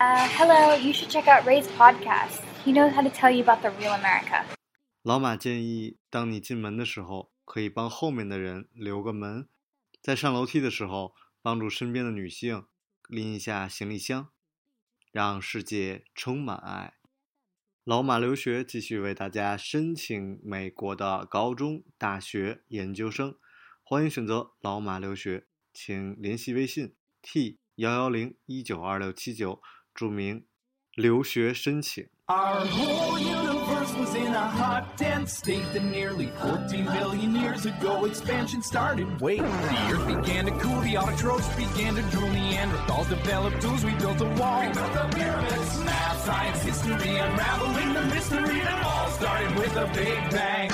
Uh, hello, you should check out Ray's podcast. He knows how to tell you about the real America. 老马建议，当你进门的时候，可以帮后面的人留个门；在上楼梯的时候，帮助身边的女性拎一下行李箱，让世界充满爱。老马留学继续为大家申请美国的高中、大学、研究生，欢迎选择老马留学，请联系微信 t 幺幺零一九二六七九，注明留学申请。 Our whole universe was in a hot, dense state that nearly 14 billion years ago expansion started. Wait, the earth began to cool, the autotrophs began to drool, Neanderthals developed tools, we built a wall. We built the pyramids, math, science, history, unraveling the mystery that all started with a big bang.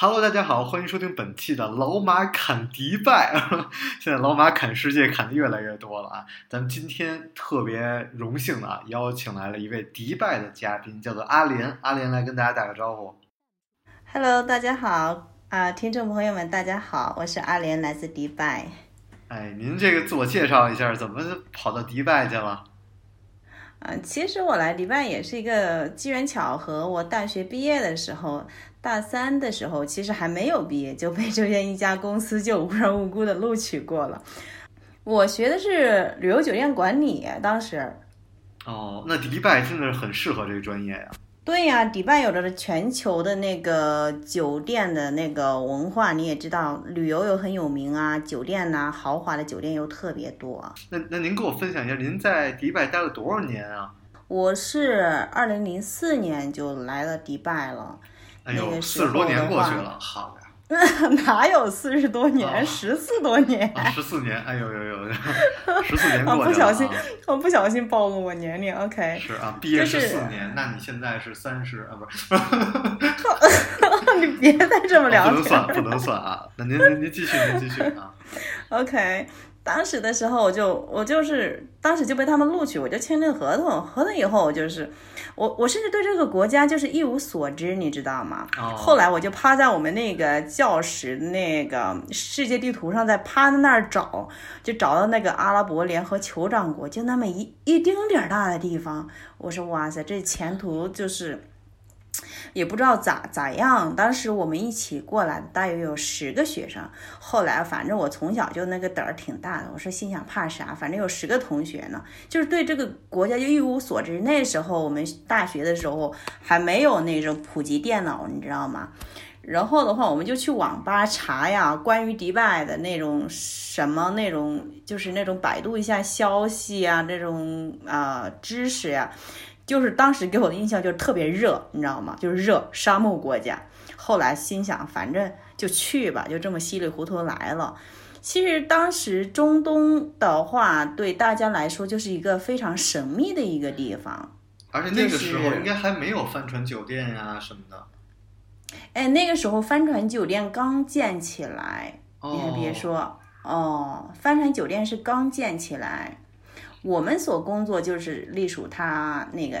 Hello，大家好，欢迎收听本期的老马侃迪拜。现在老马侃世界侃的越来越多了啊！咱们今天特别荣幸的啊，邀请来了一位迪拜的嘉宾，叫做阿莲。阿莲来跟大家打个招呼。Hello，大家好啊、听众朋友们，大家好，我是阿莲，来自迪拜。哎，您这个自我介绍一下，怎么跑到迪拜去了？嗯、其实我来迪拜也是一个机缘巧合。我大学毕业的时候，大三的时候，其实还没有毕业就被这边一家公司就无缘无故的录取过了。我学的是旅游酒店管理，当时。哦，那迪拜真的是很适合这个专业呀。对呀、迪拜有着全球的那个酒店的那个文化，你也知道，旅游又很有名啊，酒店呐、豪华的酒店又特别多。那那您给我分享一下，您在迪拜待了多少年啊？我是二零零四年就来了迪拜了，哎呦，那个四十多年过去了，好呀，哪有四十多年，啊十四多年。啊，十四年，哎呦呦呦，十四年 啊，过去了不小心啊，我不小心暴露我年龄。OK，是啊，毕业就是十四年，那你现在是三十啊，不是？你别再这么聊不能算，天。不能算啊！那您您您继续，您继续啊！OK，当时的时候我就我就是当时就被他们录取，我就签这合同，合同以后我就是我我甚至对这个国家就是一无所知，你知道吗？哦后来我就趴在我们那个教室那个世界地图上，在趴在那儿找，就找到那个阿拉伯联合酋长国，就那么一一丁点儿大的地方。我说哇塞，这前途就是也不知道咋咋样。当时我们一起过来大约有十个学生，后来反正我从小就那个胆儿挺大的，我说心想怕啥，反正有十个同学呢，就是对这个国家就一无所知。那时候我们大学的时候还没有那种普及电脑，你知道吗？然后的话，我们就去网吧查呀，关于迪拜的那种什么那种，就是那种百度一下消息啊，这种啊、知识呀、就是当时给我的印象就是特别热，你知道吗？就是热沙漠国家。后来心想，反正就去吧，就这么稀里糊涂来了。其实当时中东的话，对大家来说就是一个非常神秘的一个地方。而且那个时候应该还没有帆船酒店呀什么的。哎，那个时候帆船酒店刚建起来，哦你还别说哦，帆船酒店是刚建起来。我们所工作就是隶属它那个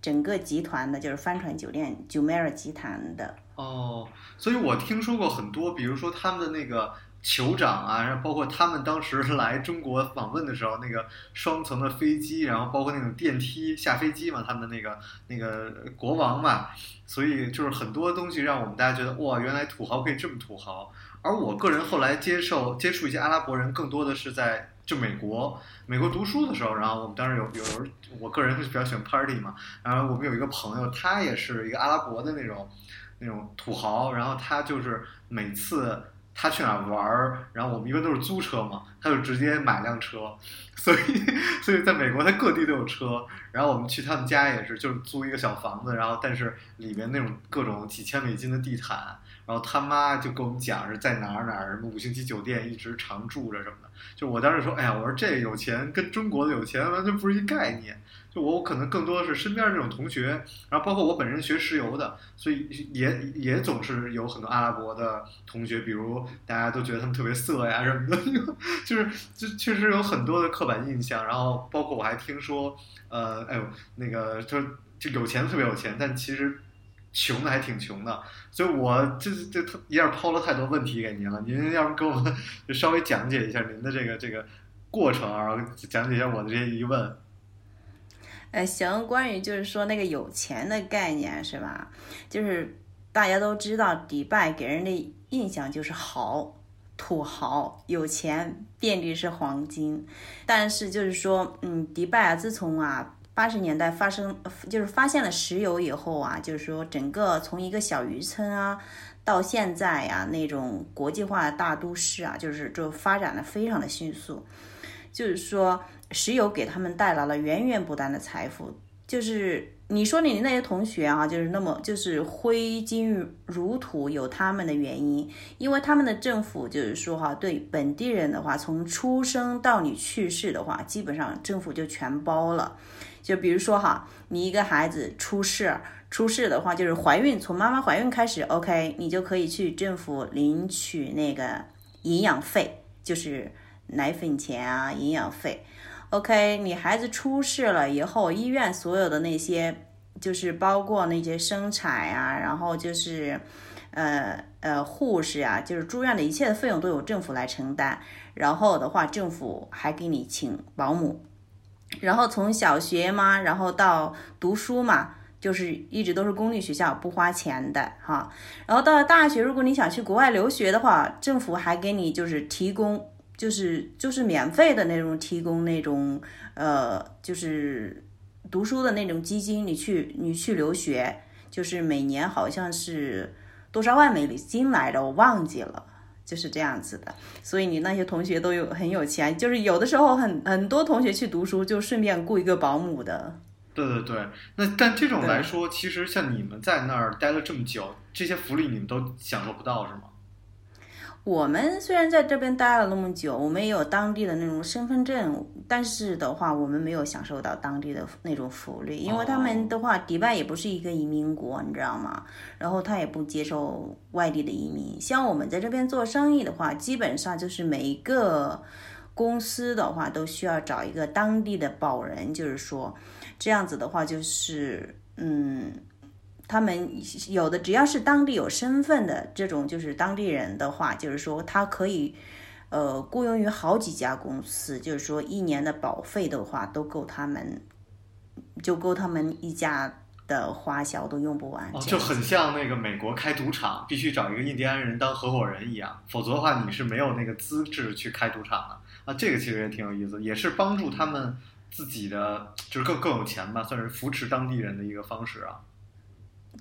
整个集团的，就是帆船酒店 j u m e r a 集团的。哦，所以我听说过很多，比如说他们的那个酋长啊，然后包括他们当时来中国访问的时候，那个双层的飞机，然后包括那种电梯下飞机嘛，他们的那个那个国王嘛，所以就是很多东西让我们大家觉得哇，原来土豪可以这么土豪。而我个人后来接受接触一些阿拉伯人，更多的是在就美国美国读书的时候，然后我们当时有有，我个人是比较喜欢 party 嘛，然后我们有一个朋友，他也是一个阿拉伯的那种那种土豪，然后他就是每次他去哪儿玩儿，然后我们一般都是租车嘛，他就直接买辆车，所以所以在美国他各地都有车，然后我们去他们家也是就是租一个小房子，然后但是里面那种各种几千美金的地毯，然后他妈就跟我们讲是在哪儿哪儿什么五星级酒店一直常住着什么的，就我当时说，哎呀，我说这有钱跟中国的有钱完全不是一概念。就我可能更多的是身边这种同学，然后包括我本人学石油的，所以也也总是有很多阿拉伯的同学，比如大家都觉得他们特别色呀什么的，就是就确实有很多的刻板印象。然后包括我还听说，呃，哎呦，那个就就有钱特别有钱，但其实穷的还挺穷的，所以我这这一下抛了太多问题给您了，您要不给我们就 稍微讲解一下您的这个这个过程啊，然后讲解一下我的这些疑问。呃，行，关于就是说那个有钱的概念是吧？就是大家都知道，迪拜给人的印象就是豪、土豪、有钱，遍地是黄金。但是就是说，嗯，迪拜啊，自从啊八十年代发生就是发现了石油以后啊，就是说整个从一个小渔村啊，到现在呀、那种国际化的大都市啊，就是就发展的非常的迅速。就是说，石油给他们带来了源源不断的财富。就是你说你那些同学啊，就是那么就是挥金如土，有他们的原因，因为他们的政府就是说哈，对本地人的话，从出生到你去世的话，基本上政府就全包了。就比如说哈，你一个孩子出世，出世的话就是怀孕，从妈妈怀孕开始，OK，你就可以去政府领取那个营养费，就是奶粉钱啊，营养费。OK，你孩子出世了以后，医院所有的那些，就是包括那些生产啊，然后就是，呃呃，护士啊，就是住院的一切的费用都由政府来承担。然后的话，政府还给你请保姆。然后从小学嘛，然后到读书嘛，就是一直都是公立学校，不花钱的哈。然后到了大学，如果你想去国外留学的话，政府还给你就是提供。就是就是免费的那种提供那种呃就是读书的那种基金，你去你去留学，就是每年好像是多少万美金来的，我忘记了，就是这样子的。所以你那些同学都有很有钱，就是有的时候很很多同学去读书就顺便雇一个保姆的。对对对，那但这种来说，其实像你们在那儿待了这么久，这些福利你们都享受不到是吗？我们虽然在这边待了那么久，我们也有当地的那种身份证，但是的话，我们没有享受到当地的那种福利，因为他们的话，迪拜也不是一个移民国，你知道吗？然后他也不接受外地的移民。像我们在这边做生意的话，基本上就是每一个公司的话都需要找一个当地的保人，就是说这样子的话，就是嗯。他们有的只要是当地有身份的这种，就是当地人的话，就是说他可以，呃，雇佣于好几家公司，就是说一年的保费的话都够他们，就够他们一家的花销都用不完。就很像那个美国开赌场，必须找一个印第安人当合伙人一样，否则的话你是没有那个资质去开赌场的。啊，这个其实也挺有意思，也是帮助他们自己的，就是更更有钱吧，算是扶持当地人的一个方式啊。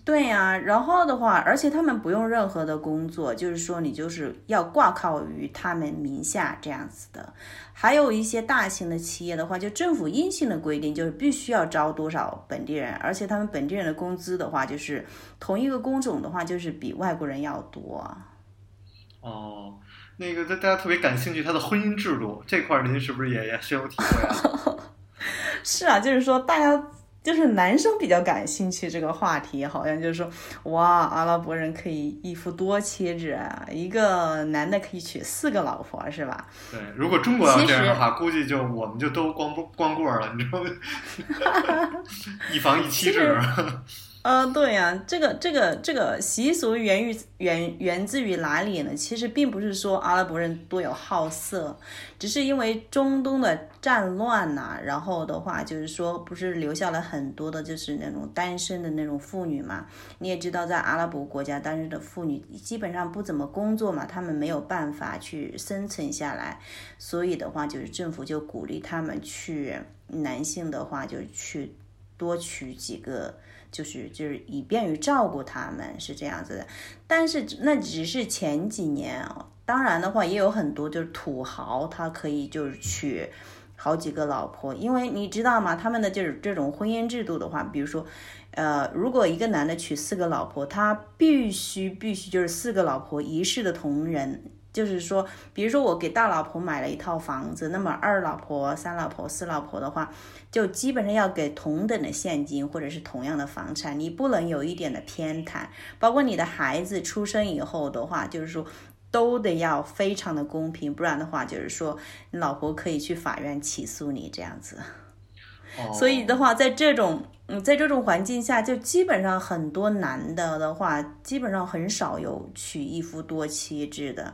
对呀、然后的话，而且他们不用任何的工作，就是说你就是要挂靠于他们名下这样子的。还有一些大型的企业的话，就政府硬性的规定，就是必须要招多少本地人，而且他们本地人的工资的话，就是同一个工种的话，就是比外国人要多。哦，那个大大家特别感兴趣，他的婚姻制度这块儿，您是不是也也深有体会啊？是啊，就是说大家就是男生比较感兴趣这个话题，好像就是说，哇，阿拉伯人可以一夫多妻制啊，一个男的可以娶四个老婆，是吧？对，如果中国要这样的话，估计就我们就都光不光棍了，你知道吗？一房一妻制。呃，对呀、这个这个这个习俗源于源源自于哪里呢？其实并不是说阿拉伯人多有好色，只是因为中东的战乱呐、然后的话就是说，不是留下了很多的就是那种单身的那种妇女嘛。你也知道，在阿拉伯国家，单身的妇女基本上不怎么工作嘛，她们没有办法去生存下来，所以的话，就是政府就鼓励他们去，男性的话就去多娶几个。就是就是以便于照顾他们是这样子的，但是那只是前几年啊、当然的话也有很多就是土豪，他可以就是娶好几个老婆，因为你知道吗？他们的就是这种婚姻制度的话，比如说，呃，如果一个男的娶四个老婆，他必须必须就是四个老婆一世的同仁。就是说，比如说我给大老婆买了一套房子，那么二老婆、三老婆、四老婆的话，就基本上要给同等的现金或者是同样的房产，你不能有一点的偏袒。包括你的孩子出生以后的话，就是说都得要非常的公平，不然的话，就是说你老婆可以去法院起诉你这样子。哦所以的话，在这种嗯，在这种环境下，就基本上很多男的的话，基本上很少有娶一夫多妻制的，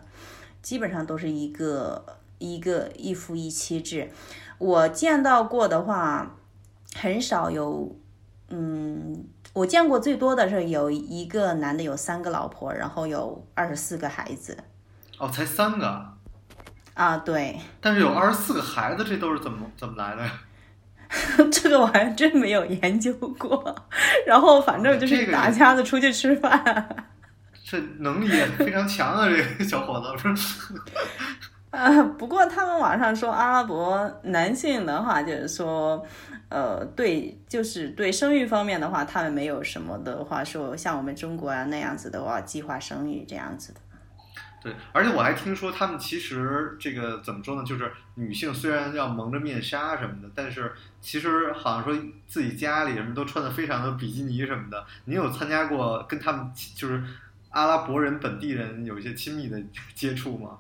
基本上都是一个一个一夫一妻制。我见到过的话，很少有，嗯，我见过最多的是有一个男的有三个老婆，然后有二十四个孩子哦，才三个，啊，对，但是有二十四个孩子，这都是怎么怎么来的呀？这个我还真没有研究过。然后反正就是一大家子出去吃饭。这能力也非常强啊，这个 小伙子是。啊，不过他们网上说阿拉伯男性的话，就是说，呃，对，就是对生育方面的话，他们没有什么的话说像我们中国啊那样子的话，计划生育这样子的。对，而且我还听说他们其实这个怎么说呢？就是女性虽然要蒙着面纱什么的，但是其实好像说自己家里什么都穿的非常的比基尼什么的。你有参加过跟他们就是阿拉伯人本地人有一些亲密的接触吗？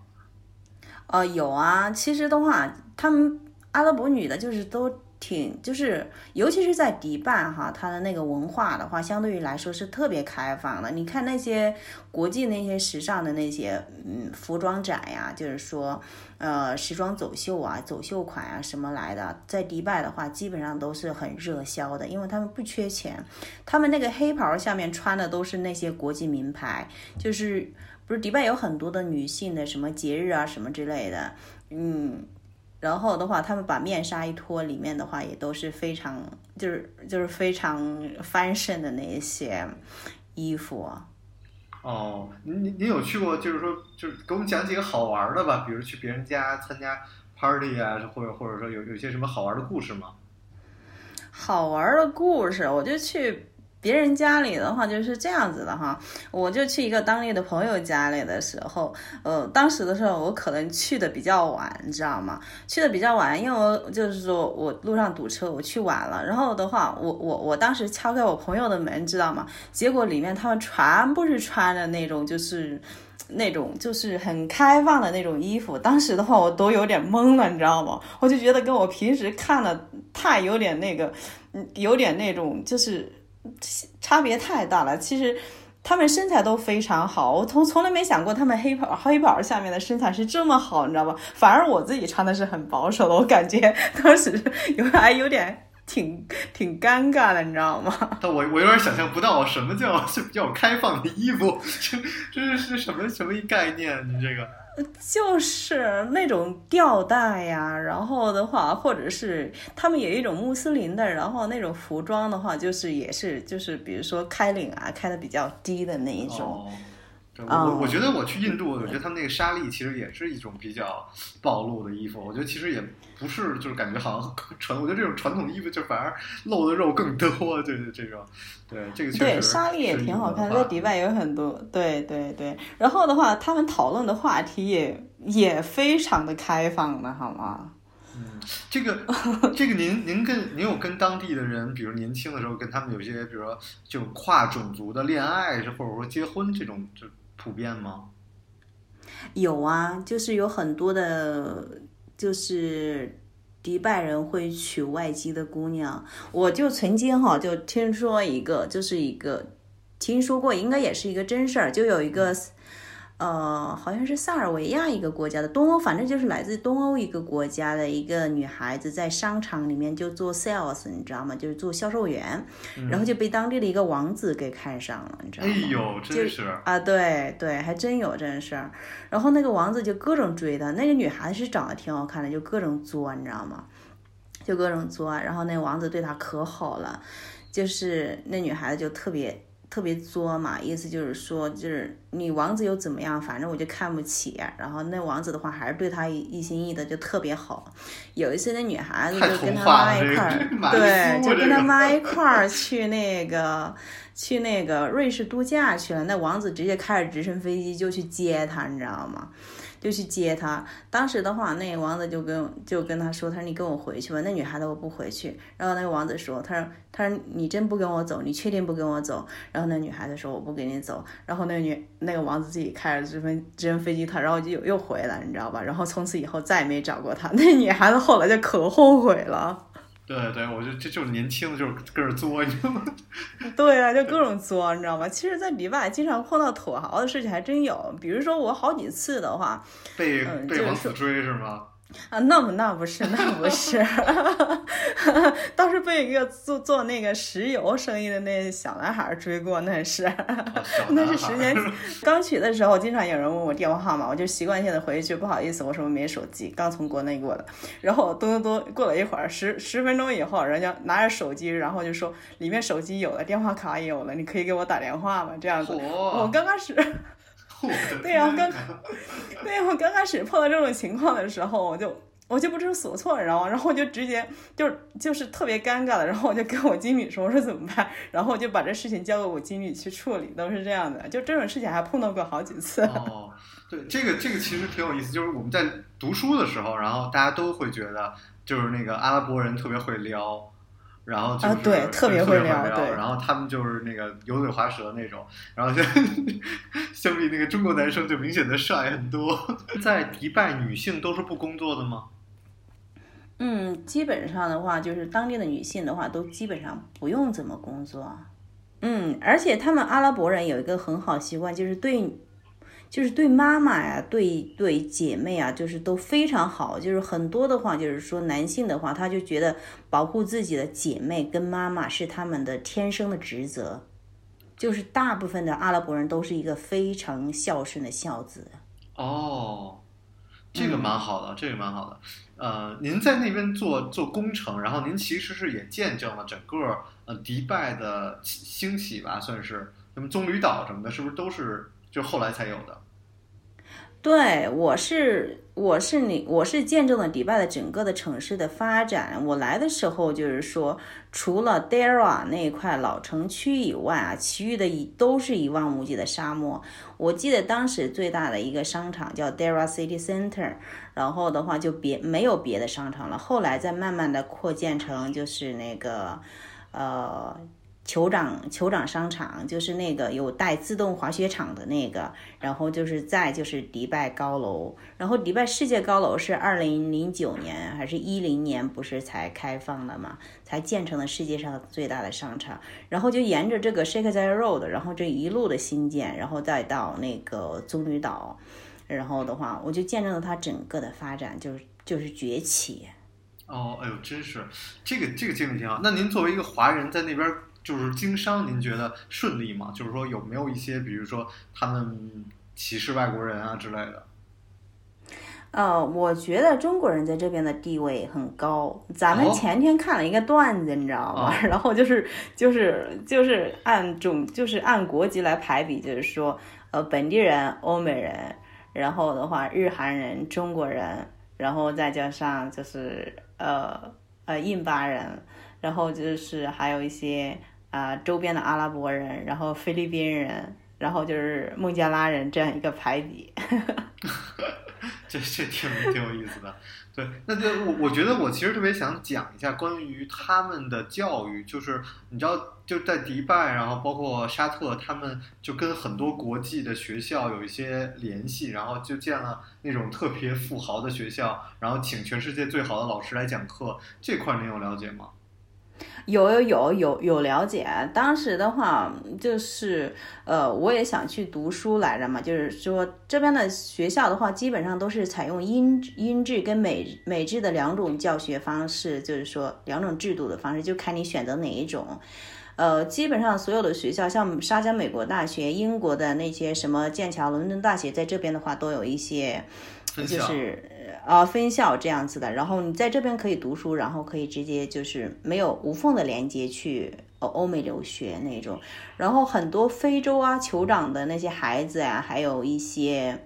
呃，有啊，其实的话，他们阿拉伯女的就是都挺，就是尤其是在迪拜哈，它的那个文化的话，相对于来说是特别开放的。你看那些国际那些时尚的那些嗯服装展呀，就是说呃时装走秀啊、走秀款啊什么来的，在迪拜的话，基本上都是很热销的，因为他们不缺钱，他们那个黑袍下面穿的都是那些国际名牌，就是。不是迪拜有很多的女性的什么节日啊什么之类的，嗯，然后的话，他们把面纱一脱，里面的话也都是非常就是就是非常 fashion 的那一些衣服啊。哦，您您您有去过，就是说，就是给我们讲几个好玩的吧，比如去别人家参加 party 啊，或者或者说有有些什么好玩的故事吗？好玩的故事，我就去别人家里的话就是这样子的哈，我就去一个当地的朋友家里的时候，呃，当时的时候我可能去的比较晚，你知道吗？去的比较晚，因为我就是说我路上堵车，我去晚了。然后的话，我我我当时敲开我朋友的门，知道吗？结果里面他们全部是穿的那种就是。那种就是很开放的那种衣服，当时的话我都有点懵了，你知道吗？我就觉得跟我平时看的太有点那个，嗯，有点那种就是差别太大了。其实他们身材都非常好，我从从来没想过他们黑袍黑袍下面的身材是这么好，你知道吧？反而我自己穿的是很保守的，我感觉当时有还有点。挺挺尴尬的，你知道吗？但我我有点想象不到什么叫是比较开放的衣服，这这是是什么什么概念？你这个就是那种吊带呀，然后的话，或者是他们有一种穆斯林的，然后那种服装的话，就是也是就是比如说开领啊，开的比较低的那一种。我我我觉得我去印度，我觉得他们那个纱丽其实也是一种比较暴露的衣服。我觉得其实也不是，就是感觉好像传，我觉得这种传统衣服就反而露的肉更多。对对，这种，对这个确实对纱丽也挺好看，在迪拜有很多。对对对，然后的话，他们讨论的话题也也非常的开放的，好吗？嗯，这个这个您您跟您有跟当地的人，比如年轻的时候跟他们有些，比如说这种跨种族的恋爱，或者说结婚这种，就普遍吗？有啊，就是有很多的，就是迪拜人会娶外籍的姑娘。我就曾经哈就听说一个，就是一个听说过，应该也是一个真事儿，就有一个。呃，好像是塞尔维亚一个国家的东欧，反正就是来自东欧一个国家的一个女孩子，在商场里面就做 sales，你知道吗？就是做销售员，然后就被当地的一个王子给看上了，你知道吗？哎呦，真是啊，对对，还真有这事儿。然后那个王子就各种追她，那个女孩子是长得挺好看的，就各种作，你知道吗？就各种作，然后那王子对她可好了，就是那女孩子就特别。特别作嘛，意思就是说，就是你王子又怎么样，反正我就看不起。然后那王子的话还是对她一心一意的，就特别好。有一次那女孩子就跟他妈一块儿，对，就跟他妈一块儿去那个去那个瑞士度假去了。那王子直接开着直升飞机就去接她，你知道吗？就去接他。当时的话，那个王子就跟就跟他说：“他说你跟我回去吧。”那女孩子我不回去。然后那个王子说：“他说他说你真不跟我走？你确定不跟我走？”然后那女孩子说：“我不跟你走。”然后那个女那个王子自己开着直升直升飞机，他然后就又回来，你知道吧？然后从此以后再也没找过他。那女孩子后来就可后悔了。对对，我觉得这就是年轻的，就是跟着作，你知道吗？对啊，就各种作，你知道吗？其实，在迪拜经常碰到土豪的事情还真有，比如说我好几次的话，被嗯被王子追是吗？啊，那不那不是那不是，倒是 被一个做做那个石油生意的那小男孩追过，那是。那是十年刚去的时候，经常有人问我电话号码，我就习惯性的回一句不好意思，我说我没手机，刚从国内过的。然后咚咚咚，过了一会儿，十十分钟以后，人家拿着手机，然后就说里面手机有了，电话卡也有了，你可以给我打电话吗？这样子。我嚯，刚开始，对呀、天刚对我刚开始碰到这种情况的时候，我就。我就不知所措，你知道吗？然后我就直接就就是特别尴尬的，然后我就跟我经理说，我说怎么办？然后我就把这事情交给我经理去处理，都是这样的。就这种事情还碰到过好几次。哦，对，这个这个其实挺有意思，就是我们在读书的时候，然后大家都会觉得，就是那个阿拉伯人特别会撩，然后就是、啊对特别特会别撩，撩对然后他们就是那个油嘴滑舌那种，然后就 相比那个中国男生就明显的帅很多。在迪拜，女性都是不工作的吗？嗯，基本上的话，就是当地的女性的话，都基本上不用怎么工作。嗯，而且他们阿拉伯人有一个很好习惯，就是对，就是对妈妈呀，对对姐妹啊，就是都非常好。就是很多的话，就是说男性的话，他就觉得保护自己的姐妹跟妈妈是他们的天生的职责。就是大部分的阿拉伯人都是一个非常孝顺的孝子。哦，这个蛮好的，这个蛮好的。呃，您在那边做做工程，然后您其实是也见证了整个呃迪拜的起兴起吧，算是什么棕榈岛什么的，是不是都是就后来才有的？对，我是我是你我是见证了迪拜的整个的城市的发展。我来的时候就是说，除了 Dera 那一块老城区以外啊，其余的都是一望无际的沙漠。我记得当时最大的一个商场叫 Dera City Center，然后的话就别没有别的商场了。后来再慢慢的扩建成就是那个呃。酋长酋长商场就是那个有带自动滑雪场的那个，然后就是再就是迪拜高楼，然后迪拜世界高楼是二零零九年还是一零年不是才开放的嘛，才建成了世界上最大的商场，然后就沿着这个 Sheikh Zayed Road，然后这一路的新建，然后再到那个棕榈岛，然后的话我就见证了它整个的发展，就是就是崛起。哦，哎呦，真是这个这个经历挺好。那您作为一个华人在那边就是经商，您觉得顺利吗？就是说有没有一些，比如说他们歧视外国人啊之类的？呃，我觉得中国人在这边的地位很高。咱们哦前天看了一个段子，你知道吗？然后就是就是就是按种就是按国籍来排比，就是说呃本地人、欧美人，然后的话日韩人、中国人，然后再加上就是呃呃印巴人，然后就是还有一些啊、呃周边的阿拉伯人，然后菲律宾人，然后就是孟加拉人这样一个排比。这这挺挺有意思的。对，那就我我觉得我其实特别想讲一下关于他们的教育，就是你知道就在迪拜，然后包括沙特，他们就跟很多国际的学校有一些联系，然后就建了那种特别富豪的学校，然后请全世界最好的老师来讲课，这块儿您有了解吗？有有有有有了解，当时的话就是呃，我也想去读书来着嘛，就是说这边的学校的话，基本上都是采用英英制跟美美制的两种教学方式，就是说两种制度的方式，就看你选择哪一种。呃，基本上所有的学校，像沙加美国大学、英国的那些什么剑桥、伦敦大学，在这边的话都有一些，就是啊分校这样子的。然后你在这边可以读书，然后可以直接就是没有无缝的连接去呃欧美留学那种。然后很多非洲啊酋长的那些孩子啊，还有一些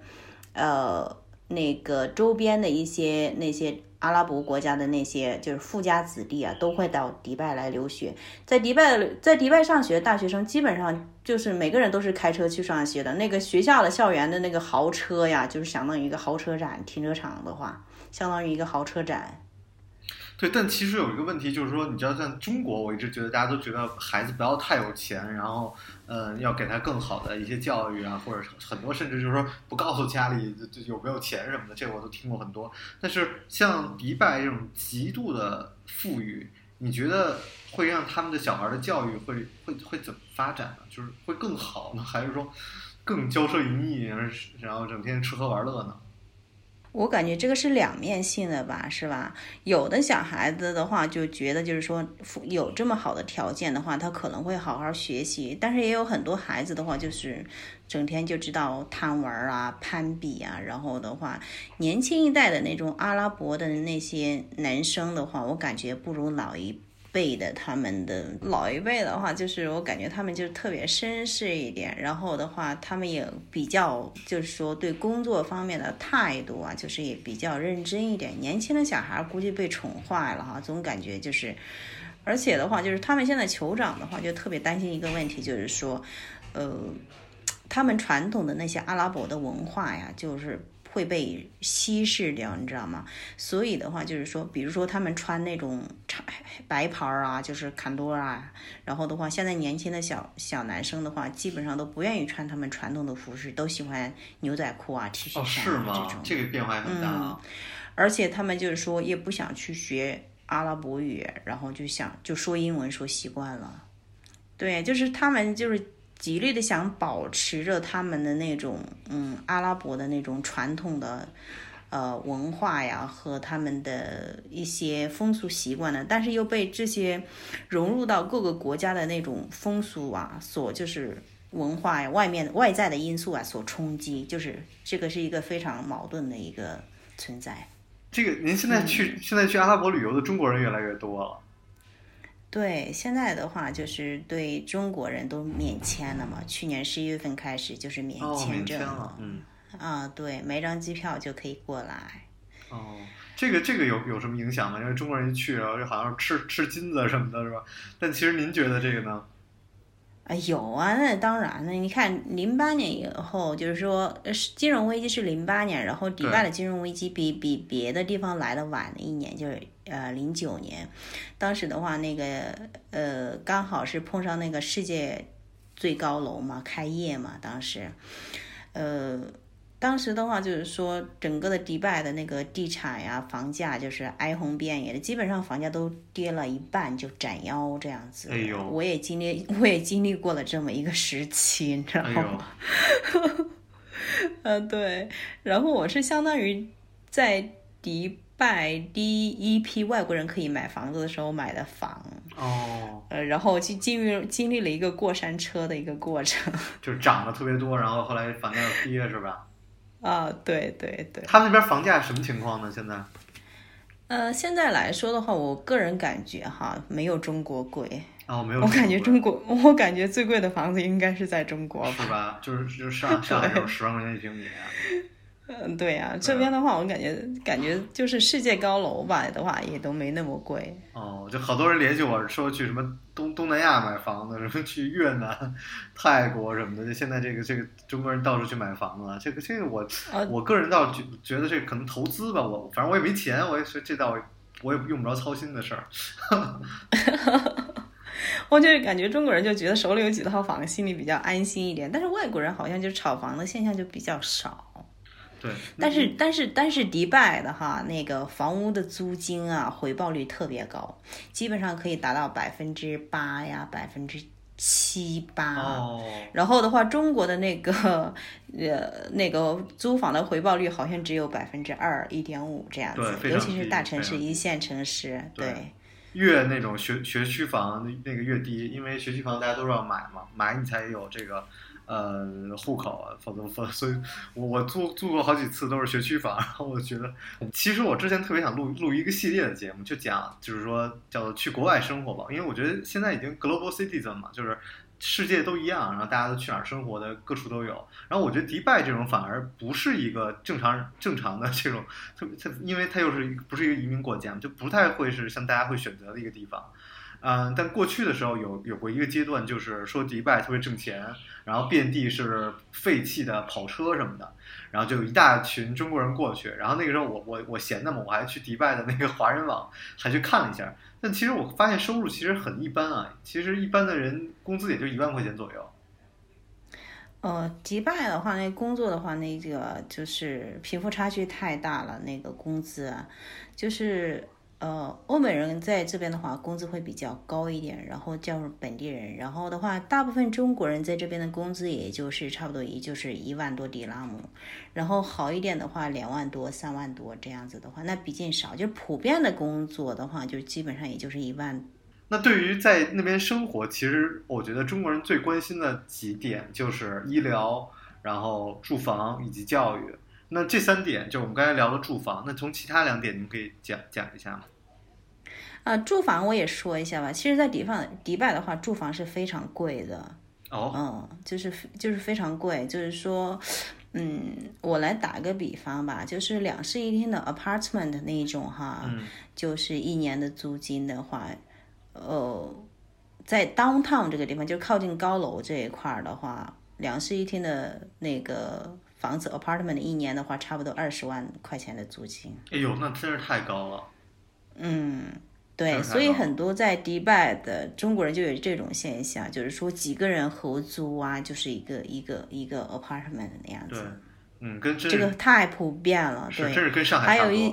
呃那个周边的一些那些阿拉伯国家的那些就是富家子弟啊，都会到迪拜来留学。在迪拜在迪拜上学大学生，基本上就是每个人都是开车去上学的。那个学校的校园的那个豪车呀，就是相当于一个豪车展，停车场的话，相当于一个豪车展。对，但其实有一个问题，就是说，你知道，像中国，我一直觉得大家都觉得孩子不要太有钱，然后，呃，要给他更好的一些教育啊，或者很多甚至就是说不告诉家里就有没有钱什么的，这个我都听过很多。但是像迪拜这种极度的富裕，你觉得会让他们的小孩的教育会会会怎么发展呢？就是会更好呢，还是说更骄奢淫逸，然后然后整天吃喝玩乐呢？我感觉这个是两面性的吧，是吧？有的小孩子的话就觉得，就是说有这么好的条件的话，他可能会好好学习。但是也有很多孩子的话，就是整天就知道贪玩啊、攀比啊。然后的话，年轻一代的那种阿拉伯的那些男生的话，我感觉不如老一。辈的他们的老一辈的话，就是我感觉他们就特别绅士一点，然后的话，他们也比较就是说对工作方面的态度啊，就是也比较认真一点。年轻的小孩估计被宠坏了哈，总感觉就是，而且的话，就是他们现在酋长的话，就特别担心一个问题，就是说，呃，他们传统的那些阿拉伯的文化呀，就是。会被稀释掉，你知道吗？所以的话，就是说，比如说他们穿那种长白袍啊，就是坎多啊，然后的话，现在年轻的小小男生的话，基本上都不愿意穿他们传统的服饰，都喜欢牛仔裤啊、T 恤衫啊这种。这个变化很大。嗯，而且他们就是说，也不想去学阿拉伯语，然后就想就说英文说习惯了。对，就是他们就是。极力的想保持着他们的那种，嗯，阿拉伯的那种传统的，呃，文化呀和他们的一些风俗习惯呢，但是又被这些融入到各个国家的那种风俗啊，所就是文化呀外面外在的因素啊所冲击，就是这个是一个非常矛盾的一个存在。这个您现在去现在去阿拉伯旅游的中国人越来越多了。对，现在的话就是对中国人都免签了嘛。去年十一月份开始就是免签证了，嗯，啊，对，买张机票就可以过来。哦，这个这个有有什么影响吗？因为中国人一去，然后就好像吃吃金子什么的，是吧？但其实您觉得这个呢？啊，有啊，那当然了。你看，零八年以后，就是说，金融危机是零八年，然后迪拜的金融危机比比别的地方来的晚了一年，就是呃零九年。当时的话，那个呃刚好是碰上那个世界最高楼嘛开业嘛，当时，呃。当时的话，就是说整个的迪拜的那个地产呀、房价就是哀鸿遍野的，基本上房价都跌了一半，就斩腰这样子。哎呦！我也经历，我也经历过了这么一个时期，你知道吗？嗯，对。然后我是相当于在迪拜第一批外国人可以买房子的时候买的房。哦。呃，然后就经历经历了一个过山车的一个过程。就涨得特别多，然后后来房价又跌，是吧？啊，对对对，他们那边房价什么情况呢？现在？呃，现在来说的话，我个人感觉哈，没有中国贵。哦，没有。我感觉中国，我感觉最贵的房子应该是在中国。是吧？就是就是上上海有十万块钱一平米。嗯，对呀，这边的话，我感觉感觉就是世界高楼吧的话，也都没那么贵。哦，就好多人联系我说去什么东东南亚买房子，什么去越南、泰国什么的。就现在这个这个中国人到处去买房子，这个这个我我个人倒觉觉得这可能投资吧，我反正我也没钱，我也是这倒我也用不着操心的事儿。我就是感觉中国人就觉得手里有几套房，心里比较安心一点，但是外国人好像就炒房的现象就比较少。对，但是但是但是迪拜的哈，那个房屋的租金啊，回报率特别高，基本上可以达到百分之八呀，百分之七八。哦。然后的话，中国的那个呃那个租房的回报率好像只有百分之二一点五这样子，尤其是大城市、一线城市，对。越那种学学区房那个越低，因为学区房大家都是要买嘛，买你才有这个。呃，户口啊，否则否，所以我我住住过好几次都是学区房，然后我觉得，其实我之前特别想录录一个系列的节目，就讲就是说叫做去国外生活吧，因为我觉得现在已经 global citizen 嘛，就是世界都一样，然后大家都去哪儿生活的各处都有，然后我觉得迪拜这种反而不是一个正常正常的这种，特别它因为它又是不是一个移民国家，就不太会是像大家会选择的一个地方。嗯，但过去的时候有有过一个阶段，就是说迪拜特别挣钱，然后遍地是废弃的跑车什么的，然后就有一大群中国人过去，然后那个时候我我我闲的嘛，我还去迪拜的那个华人网还去看了一下，但其实我发现收入其实很一般啊，其实一般的人工资也就一万块钱左右。呃，迪拜的话，那工作的话，那个就是贫富差距太大了，那个工资就是。呃，欧美人在这边的话，工资会比较高一点，然后叫本地人，然后的话，大部分中国人在这边的工资也就是差不多，也就是一万多迪拉姆，然后好一点的话，两万多、三万多这样子的话，那毕竟少，就是普遍的工作的话，就基本上也就是一万。那对于在那边生活，其实我觉得中国人最关心的几点就是医疗，然后住房以及教育。那这三点就我们刚才聊的住房，那从其他两点，你们可以讲讲一下吗？啊，住房我也说一下吧。其实，在迪拜迪拜的话，住房是非常贵的。哦，嗯，就是就是非常贵，就是说，嗯，我来打个比方吧，就是两室一厅的 apartment 那一种哈，嗯就是一年的租金的话，呃，在 downtown 这个地方，就靠近高楼这一块儿的话，两室一厅的那个房子 apartment 一年的话，差不多二十万块钱的租金。哎呦，那真是太高了。嗯，对，所以很多在迪拜的中国人就有这种现象，就是说几个人合租啊，就是一个一个一个 apartment 那样对子，，嗯，跟真这个太普遍了。对，这是跟上海还有一。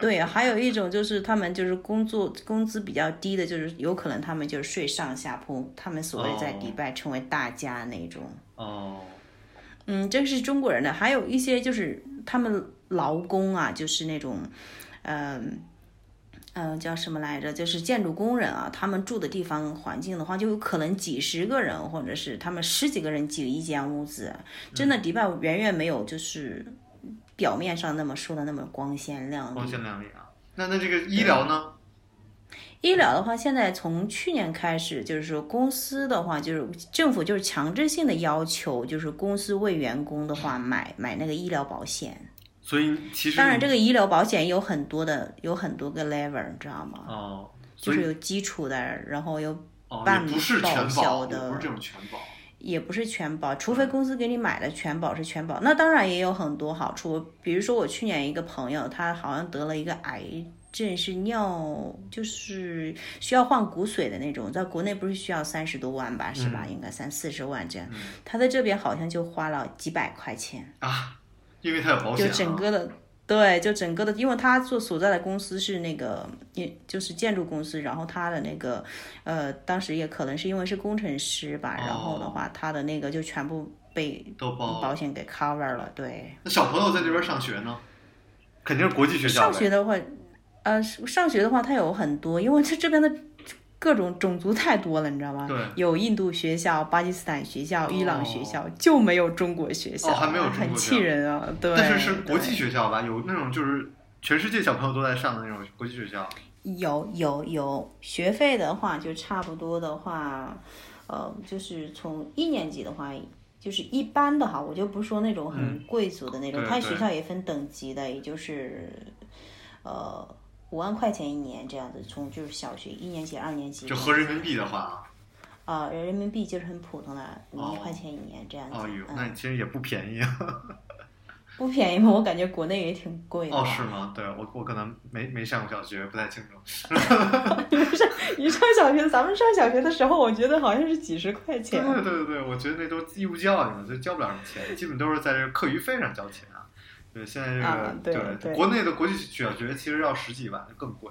对，还有一种就是他们就是工作工资比较低的，就是有可能他们就是睡上下铺，他们所谓在迪哦拜称为大家那种。哦，嗯，这是中国人的，还有一些就是他们劳工啊，就是那种，嗯、呃，叫什么来着？就是建筑工人啊，他们住的地方环境的话，就有可能几十个人，或者是他们十几个人挤一间屋子。真的，迪拜远远没有就是表面上那么说的那么光鲜亮丽光。鲜亮丽啊。那那这个医疗呢？医疗的话，现在从去年开始，就是说公司的话，就是政府就是强制性的要求，就是公司为员工的话买买那个医疗保险。所以其实当然，这个医疗保险有很多的，有很多个 level，你知道吗？哦，就是有基础的，然后有哦半也不是全报销保，也的不是这种全保。也不是全保，除非公司给你买的全保是全保。那当然也有很多好处，比如说我去年一个朋友，他好像得了一个癌症，是尿，就是需要换骨髓的那种，在国内不是需要三十多万吧，是吧？嗯应该三四十万这样，他在这边好像就花了几百块钱。啊，因为他有保险、就啊，整个的，对，就整个的，因为他做所在的公司是那个，也就是建筑公司，然后他的那个，呃，当时也可能是因为是工程师吧，然后的话，他的那个就全部被都包保险给 cover 了，对。那小朋友在这边上学呢，肯定是国际学校。上学的话，呃，上学的话，它有很多，因为这这边的各种种族太多了，你知道吗？对有印度学校、巴基斯坦学校、伊朗学校，就没有中国学校，哦还没有中国很学校气人啊！对，但是是国际学校吧？有那种就是全世界小朋友都在上的那种国际学校。有有有，学费的话就差不多的话，呃，就是从一年级的话，就是一般的哈，我就不说那种很贵族的那种，它学校也分等级的，也就是，呃，五万块钱一年这样子，从就是小学一年级、二年级，就合人民币的话，啊、人民币就是很普通的，五万块钱一年这样子，哦呦，那嗯，其实也不便宜啊。不便宜吗，我感觉国内也挺贵的。哦，是吗？对我我可能没没上过小学，不太清楚。你上你上小学，咱们上小学的时候，我觉得好像是几十块钱。对对对，我觉得那都义务教育嘛，就交不了什么钱，基本都是在这课余费上交钱啊。对，现在这个、啊对对国内的国际小学其实要十几万，更贵。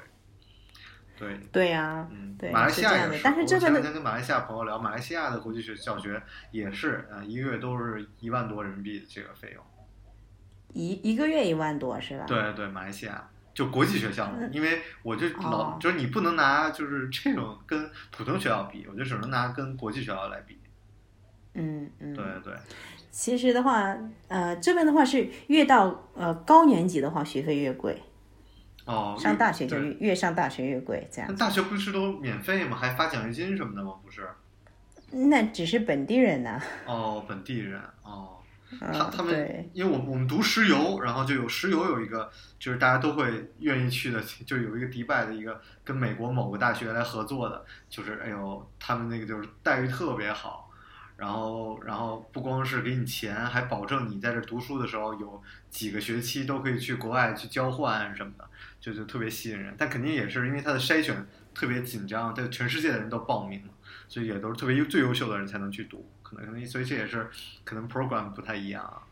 对，对呀、嗯，对马来西亚。但是我前两天跟马来西亚朋友聊，马来西亚的国际学小学也是，呃，一个月都是一万多人民币的这个费用。一一个月一万多是吧？对对，马来西亚就国际学校，因为我就老、哦就是你不能拿就是这种跟普通学校比，我就只能拿跟国际学校来比。嗯嗯。对对，其实的话，呃，这边的话是越到呃高年级的话，学费越贵，哦，上大学就越越上大学越贵，这样。那大学不是都免费吗？还发奖学金什么的吗？不是？那只是本地人呐、哦，本地人哦。他嗯，他们对，因为我们我们读石油，然后就有石油有一个就是大家都会愿意去的，就有一个迪拜的一个跟美国某个大学来合作的，就是哎呦，他们那个就是待遇特别好，然后然后不光是给你钱，还保证你在这读书的时候有几个学期都可以去国外去交换什么的，就就特别吸引人。但肯定也是因为它的筛选特别紧张，对全世界的人都报名了，所以也都是特别优最优秀的人才能去读，可能可能所以这也是可能 program 不太一样。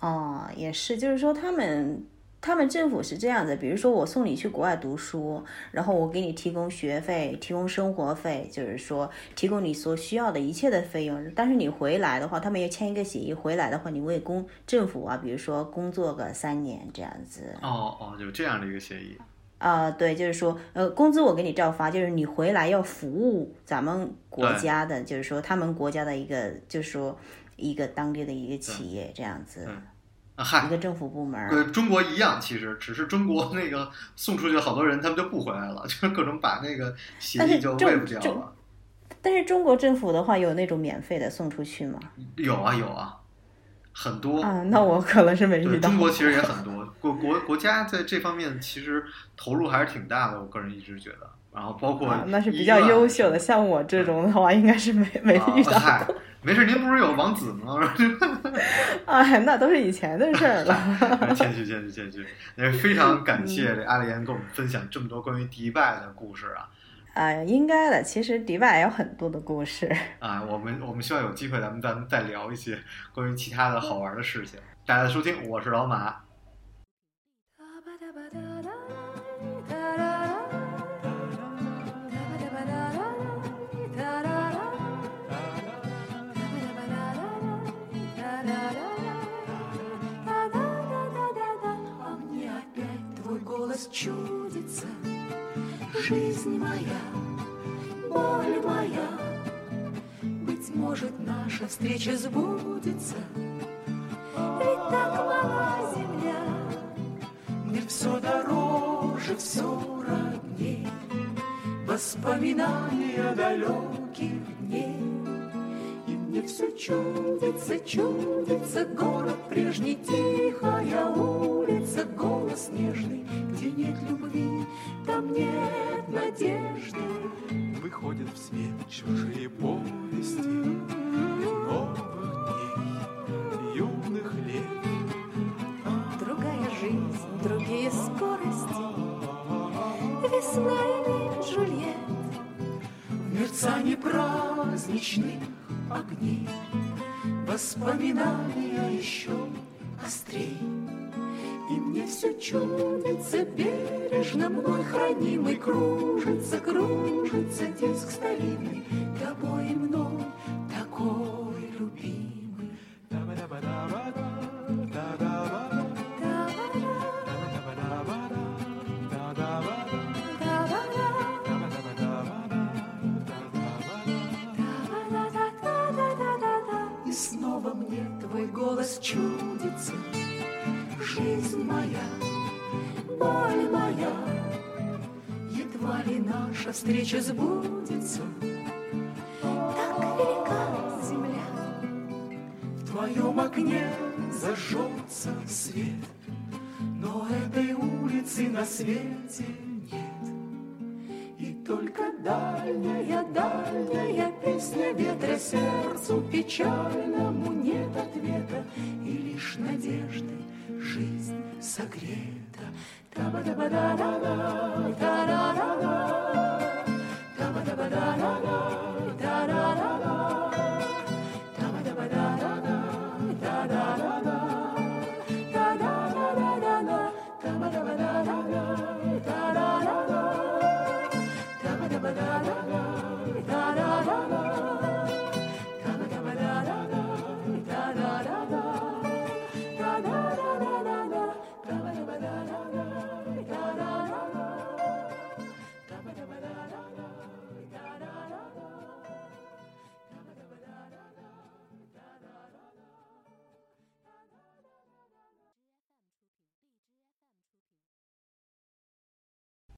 哦，也是，就是说他们他们政府是这样的，比如说我送你去国外读书，然后我给你提供学费、提供生活费，就是说提供你所需要的一切的费用。但是你回来的话，他们要签一个协议，回来的话你为公政府啊，比如说工作个三年这样子。哦哦，有这样的一个协议。啊、对，就是说，呃，工资我给你照发，就是你回来要服务咱们国家的，就是说他们国家的一个，就是说一个当地的一个企业这样子，一，个政府部门儿。跟中国一样，其实只是中国那个送出去好多人，他们就不回来了，就是各种把那个协议就喂不掉了。但是中国政府的话有那种免费的送出去吗？有啊有啊，很多。啊，那我可能是没遇到。中国其实也很多，国国国家在这方面其实投入还是挺大的，我个人一直觉得。然后包括啊，那是比较优秀的，像我这种的话，应该是没没遇到过。没事，您不是有王子吗？哎，那都是以前的事儿了。谦虚谦虚谦虚，也非常感谢这阿丽安跟我们分享这么多关于迪拜的故事啊！哎，应该的。其实迪拜也有很多的故事。啊，我们我们希望有机会咱们咱们再聊一些关于其他的好玩的事情。大家的收听，我是老马 чудится. Жизнь моя, боль моя. Быть может, наша встреча сбудется. Ведь так мала земля. Мне все дороже, все родней Воспоминания далеких дней все чудится, чудится Город прежний, тихая улица Голос нежный, где нет любви Там нет надежды. Выходят в свет чужие повести Новых дней, юных лет. Другая жизнь, другие скорости. Весна или Джульет. В мерцании праздничных огней Воспоминания еще острей. И мне все чудится бережно Мной хранимый кружится, кружится Диск старинный тобой свет, но этой улицы на свете нет. И только дальняя, дальняя песня ветра сердцу печальному нет ответа, и лишь надежды жизнь согрета. Та-ба-да-ба-да-да-да, та-да-да-да.